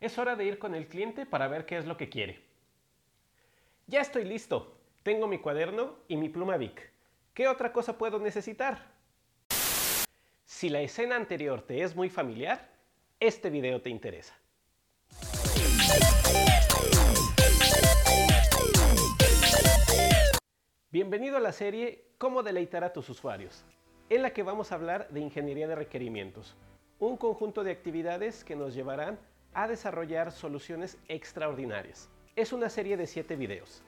Es hora de ir con el cliente para ver qué es lo que quiere. Ya estoy listo. Tengo mi cuaderno y mi pluma Bic. ¿Qué otra cosa puedo necesitar? Si la escena anterior te es muy familiar, este video te interesa. Bienvenido a la serie Cómo deleitar a tus usuarios, en la que vamos a hablar de ingeniería de requerimientos, un conjunto de actividades que nos llevarán a desarrollar soluciones extraordinarias. Es una serie de 7 videos.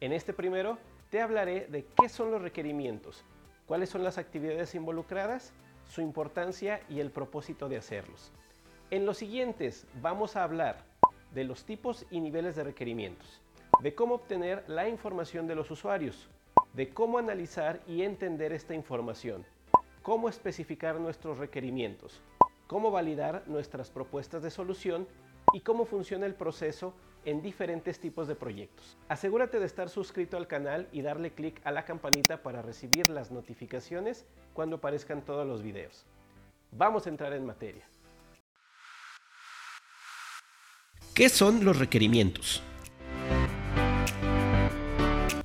En este primero te hablaré de qué son los requerimientos, cuáles son las actividades involucradas, su importancia y el propósito de hacerlos. En los siguientes vamos a hablar de los tipos y niveles de requerimientos, de cómo obtener la información de los usuarios, de cómo analizar y entender esta información, cómo especificar nuestros requerimientos, cómo validar nuestras propuestas de solución y cómo funciona el proceso en diferentes tipos de proyectos. Asegúrate de estar suscrito al canal y darle clic a la campanita para recibir las notificaciones cuando aparezcan todos los videos. Vamos a entrar en materia. ¿Qué son los requerimientos?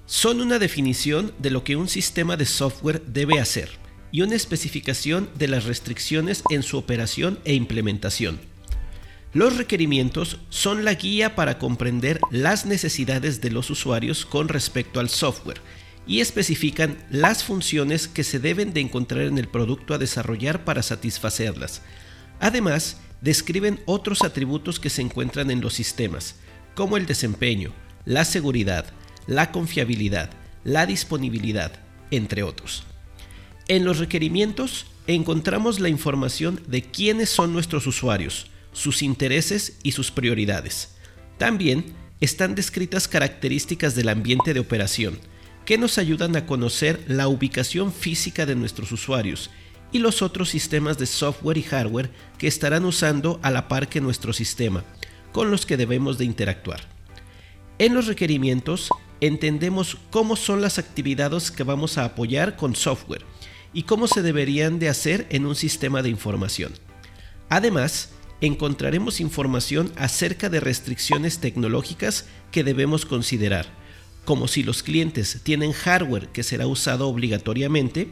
son una definición de lo que un sistema de software debe hacer y una especificación de las restricciones en su operación e implementación. Los requerimientos son la guía para comprender las necesidades de los usuarios con respecto al software y especifican las funciones que se deben de encontrar en el producto a desarrollar para satisfacerlas. Además, describen otros atributos que se encuentran en los sistemas, como el desempeño, la seguridad, la confiabilidad, la disponibilidad, entre otros. En los requerimientos encontramos la información de quiénes son nuestros usuarios, sus intereses y sus prioridades. También están descritas características del ambiente de operación, que nos ayudan a conocer la ubicación física de nuestros usuarios y los otros sistemas de software y hardware que estarán usando a la par que nuestro sistema, con los que debemos de interactuar. En los requerimientos entendemos cómo son las actividades que vamos a apoyar con software y cómo se deberían de hacer en un sistema de información. Además, encontraremos información acerca de restricciones tecnológicas que debemos considerar, como si los clientes tienen hardware que será usado obligatoriamente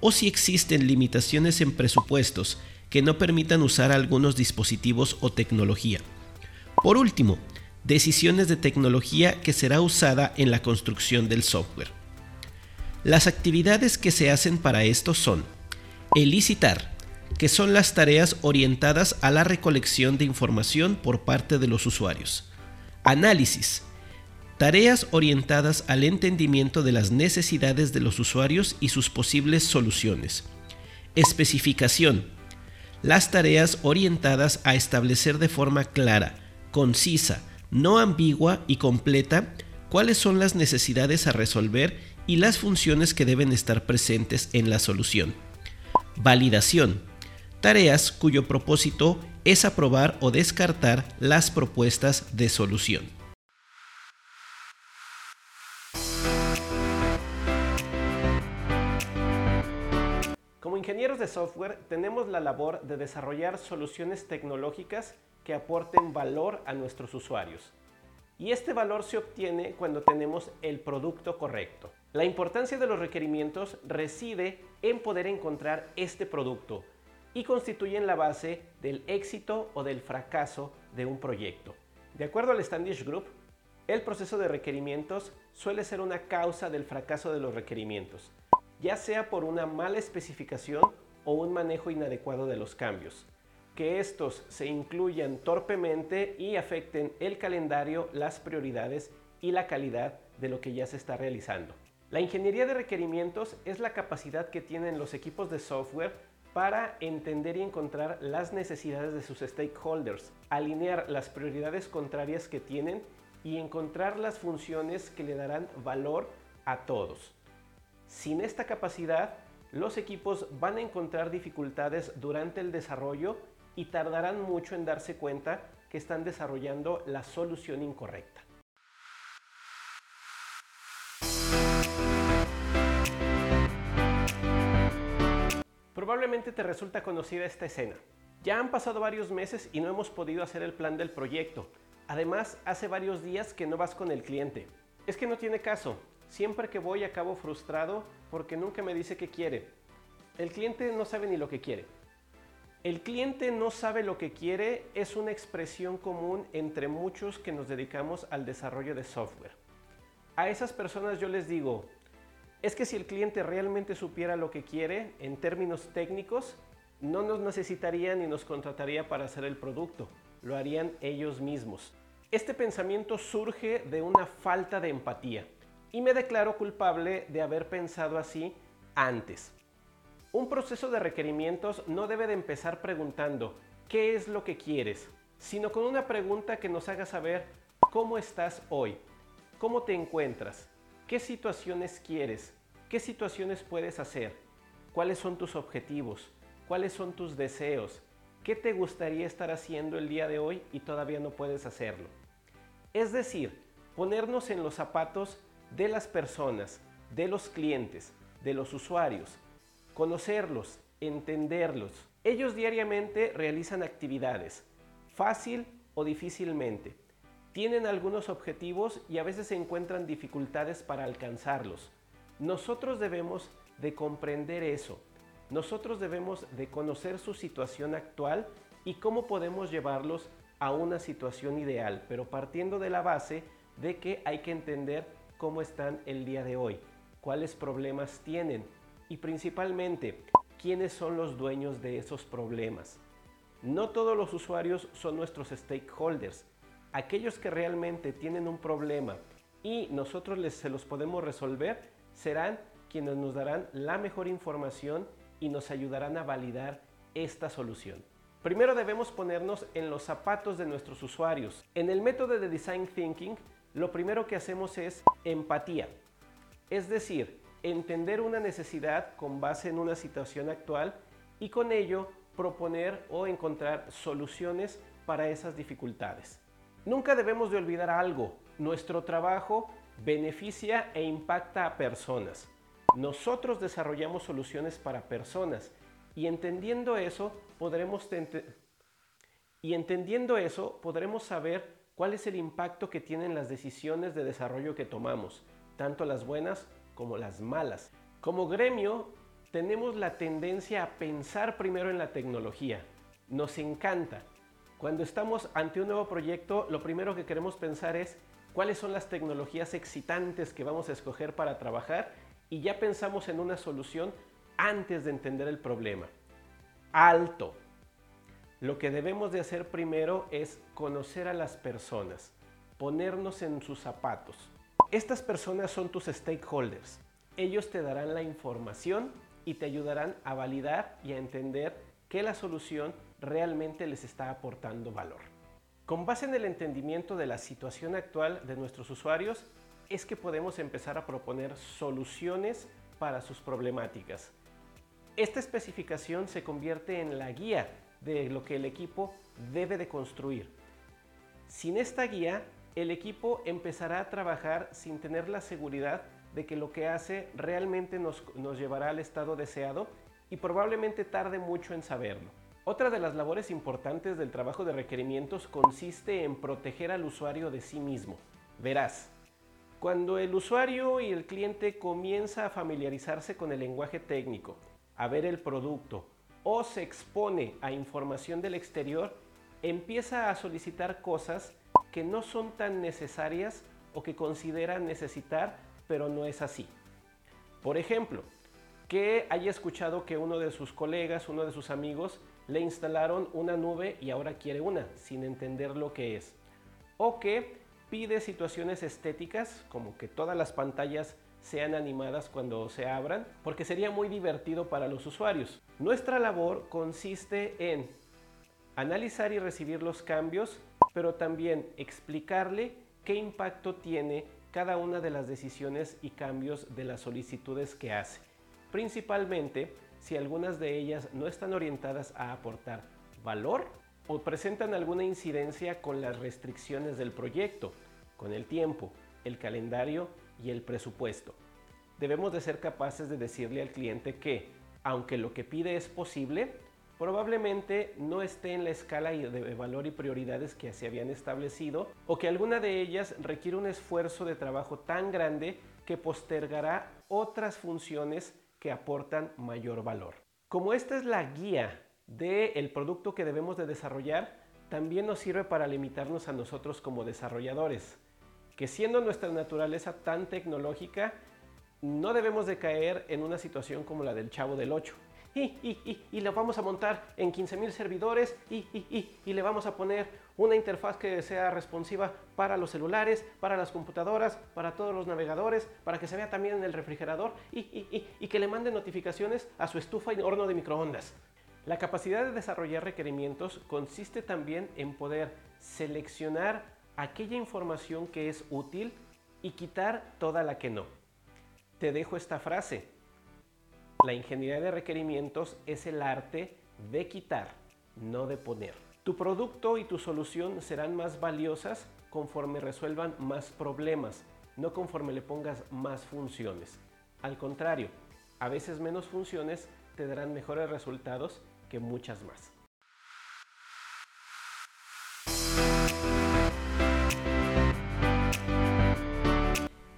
o si existen limitaciones en presupuestos que no permitan usar algunos dispositivos o tecnología. Por último, decisiones de tecnología que será usada en la construcción del software. Las actividades que se hacen para esto son elicitar, que son las tareas orientadas a la recolección de información por parte de los usuarios. Análisis, tareas orientadas al entendimiento de las necesidades de los usuarios y sus posibles soluciones. Especificación, las tareas orientadas a establecer de forma clara, concisa, no ambigua y completa cuáles son las necesidades a resolver y las funciones que deben estar presentes en la solución. Validación. Tareas cuyo propósito es aprobar o descartar las propuestas de solución. Como ingenieros de software tenemos la labor de desarrollar soluciones tecnológicas que aporten valor a nuestros usuarios. Y este valor se obtiene cuando tenemos el producto correcto. La importancia de los requerimientos reside en poder encontrar este producto y constituyen la base del éxito o del fracaso de un proyecto. De acuerdo al Standish Group, el proceso de requerimientos suele ser una causa del fracaso de los requerimientos, ya sea por una mala especificación o un manejo inadecuado de los cambios que estos se incluyan torpemente y afecten el calendario, las prioridades y la calidad de lo que ya se está realizando. La ingeniería de requerimientos es la capacidad que tienen los equipos de software para entender y encontrar las necesidades de sus stakeholders, alinear las prioridades contrarias que tienen y encontrar las funciones que le darán valor a todos. Sin esta capacidad, los equipos van a encontrar dificultades durante el desarrollo y tardarán mucho en darse cuenta que están desarrollando la solución incorrecta. Probablemente te resulta conocida esta escena. Ya han pasado varios meses y no hemos podido hacer el plan del proyecto. Además, hace varios días que no vas con el cliente. Es que no tiene caso. Siempre que voy acabo frustrado porque nunca me dice qué quiere. El cliente no sabe ni lo que quiere. El cliente no sabe lo que quiere es una expresión común entre muchos que nos dedicamos al desarrollo de software. A esas personas yo les digo, es que si el cliente realmente supiera lo que quiere en términos técnicos, no nos necesitaría ni nos contrataría para hacer el producto, lo harían ellos mismos. Este pensamiento surge de una falta de empatía y me declaro culpable de haber pensado así antes. Un proceso de requerimientos no debe de empezar preguntando ¿qué es lo que quieres? sino con una pregunta que nos haga saber cómo estás hoy, cómo te encuentras, qué situaciones quieres, qué situaciones puedes hacer, cuáles son tus objetivos, cuáles son tus deseos, qué te gustaría estar haciendo el día de hoy y todavía no puedes hacerlo. Es decir, ponernos en los zapatos de las personas, de los clientes, de los usuarios, conocerlos, entenderlos. Ellos diariamente realizan actividades, fácil o difícilmente. Tienen algunos objetivos y a veces se encuentran dificultades para alcanzarlos. Nosotros debemos de comprender eso, nosotros debemos de conocer su situación actual y cómo podemos llevarlos a una situación ideal, pero partiendo de la base de que hay que entender cómo están el día de hoy, cuáles problemas tienen y principalmente quiénes son los dueños de esos problemas. No todos los usuarios son nuestros stakeholders. Aquellos que realmente tienen un problema y nosotros les, se los podemos resolver serán quienes nos darán la mejor información y nos ayudarán a validar esta solución. Primero debemos ponernos en los zapatos de nuestros usuarios. En el método de Design Thinking, lo primero que hacemos es empatía. Es decir, entender una necesidad con base en una situación actual y con ello proponer o encontrar soluciones para esas dificultades. Nunca debemos de olvidar algo. Nuestro trabajo beneficia e impacta a personas. Nosotros desarrollamos soluciones para personas y entendiendo eso podremos y entendiendo eso podremos saber cuál es el impacto que tienen las decisiones de desarrollo que tomamos, tanto las buenas como las malas. Como gremio tenemos la tendencia a pensar primero en la tecnología. Nos encanta. Cuando estamos ante un nuevo proyecto, lo primero que queremos pensar es cuáles son las tecnologías excitantes que vamos a escoger para trabajar y ya pensamos en una solución antes de entender el problema. Alto. Lo que debemos de hacer primero es conocer a las personas, ponernos en sus zapatos. Estas personas son tus stakeholders. Ellos te darán la información y te ayudarán a validar y a entender que la solución realmente les está aportando valor. Con base en el entendimiento de la situación actual de nuestros usuarios, es que podemos empezar a proponer soluciones para sus problemáticas. Esta especificación se convierte en la guía de lo que el equipo debe de construir. Sin esta guía, el equipo empezará a trabajar sin tener la seguridad de que lo que hace realmente nos, nos llevará al estado deseado y probablemente tarde mucho en saberlo. Otra de las labores importantes del trabajo de requerimientos consiste en proteger al usuario de sí mismo. Verás, cuando el usuario y el cliente comienza a familiarizarse con el lenguaje técnico, a ver el producto o se expone a información del exterior, empieza a solicitar cosas que no son tan necesarias o que considera necesitar, pero no es así. Por ejemplo, que haya escuchado que uno de sus colegas, uno de sus amigos, le instalaron una nube y ahora quiere una, sin entender lo que es. O que pide situaciones estéticas, como que todas las pantallas sean animadas cuando se abran, porque sería muy divertido para los usuarios. Nuestra labor consiste en analizar y recibir los cambios, pero también explicarle qué impacto tiene cada una de las decisiones y cambios de las solicitudes que hace. Principalmente si algunas de ellas no están orientadas a aportar valor o presentan alguna incidencia con las restricciones del proyecto, con el tiempo, el calendario y el presupuesto. Debemos de ser capaces de decirle al cliente que, aunque lo que pide es posible, probablemente no esté en la escala de valor y prioridades que se habían establecido o que alguna de ellas requiere un esfuerzo de trabajo tan grande que postergará otras funciones que aportan mayor valor. Como esta es la guía del producto que debemos de desarrollar, también nos sirve para limitarnos a nosotros como desarrolladores, que siendo nuestra naturaleza tan tecnológica, no debemos de caer en una situación como la del chavo del 8, y, y, vamos a montar en 15.000 servidores y, y, le vamos a poner una interfaz que sea responsiva para los celulares, para las computadoras, para todos los navegadores, para que se vea también en el refrigerador y, que le mande notificaciones a su estufa y horno de microondas. La capacidad de desarrollar requerimientos consiste también en poder seleccionar aquella información que es útil y quitar toda la que no. Te dejo esta frase. La ingeniería de requerimientos es el arte de quitar, no de poner. Tu producto y tu solución serán más valiosas conforme resuelvan más problemas, no conforme le pongas más funciones. Al contrario, a veces menos funciones te darán mejores resultados que muchas más.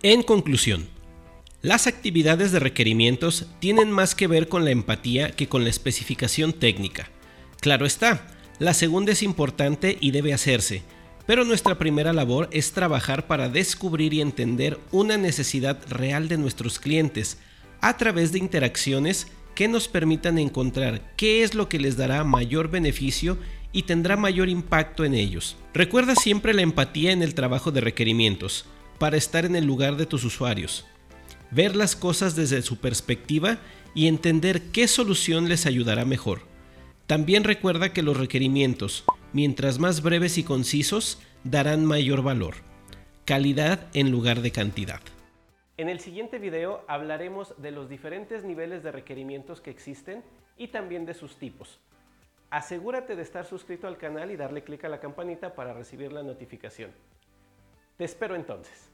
En conclusión, las actividades de requerimientos tienen más que ver con la empatía que con la especificación técnica. Claro está, la segunda es importante y debe hacerse, pero nuestra primera labor es trabajar para descubrir y entender una necesidad real de nuestros clientes a través de interacciones que nos permitan encontrar qué es lo que les dará mayor beneficio y tendrá mayor impacto en ellos. Recuerda siempre la empatía en el trabajo de requerimientos, para estar en el lugar de tus usuarios ver las cosas desde su perspectiva y entender qué solución les ayudará mejor. También recuerda que los requerimientos, mientras más breves y concisos, darán mayor valor. Calidad en lugar de cantidad. En el siguiente video hablaremos de los diferentes niveles de requerimientos que existen y también de sus tipos. Asegúrate de estar suscrito al canal y darle clic a la campanita para recibir la notificación. Te espero entonces.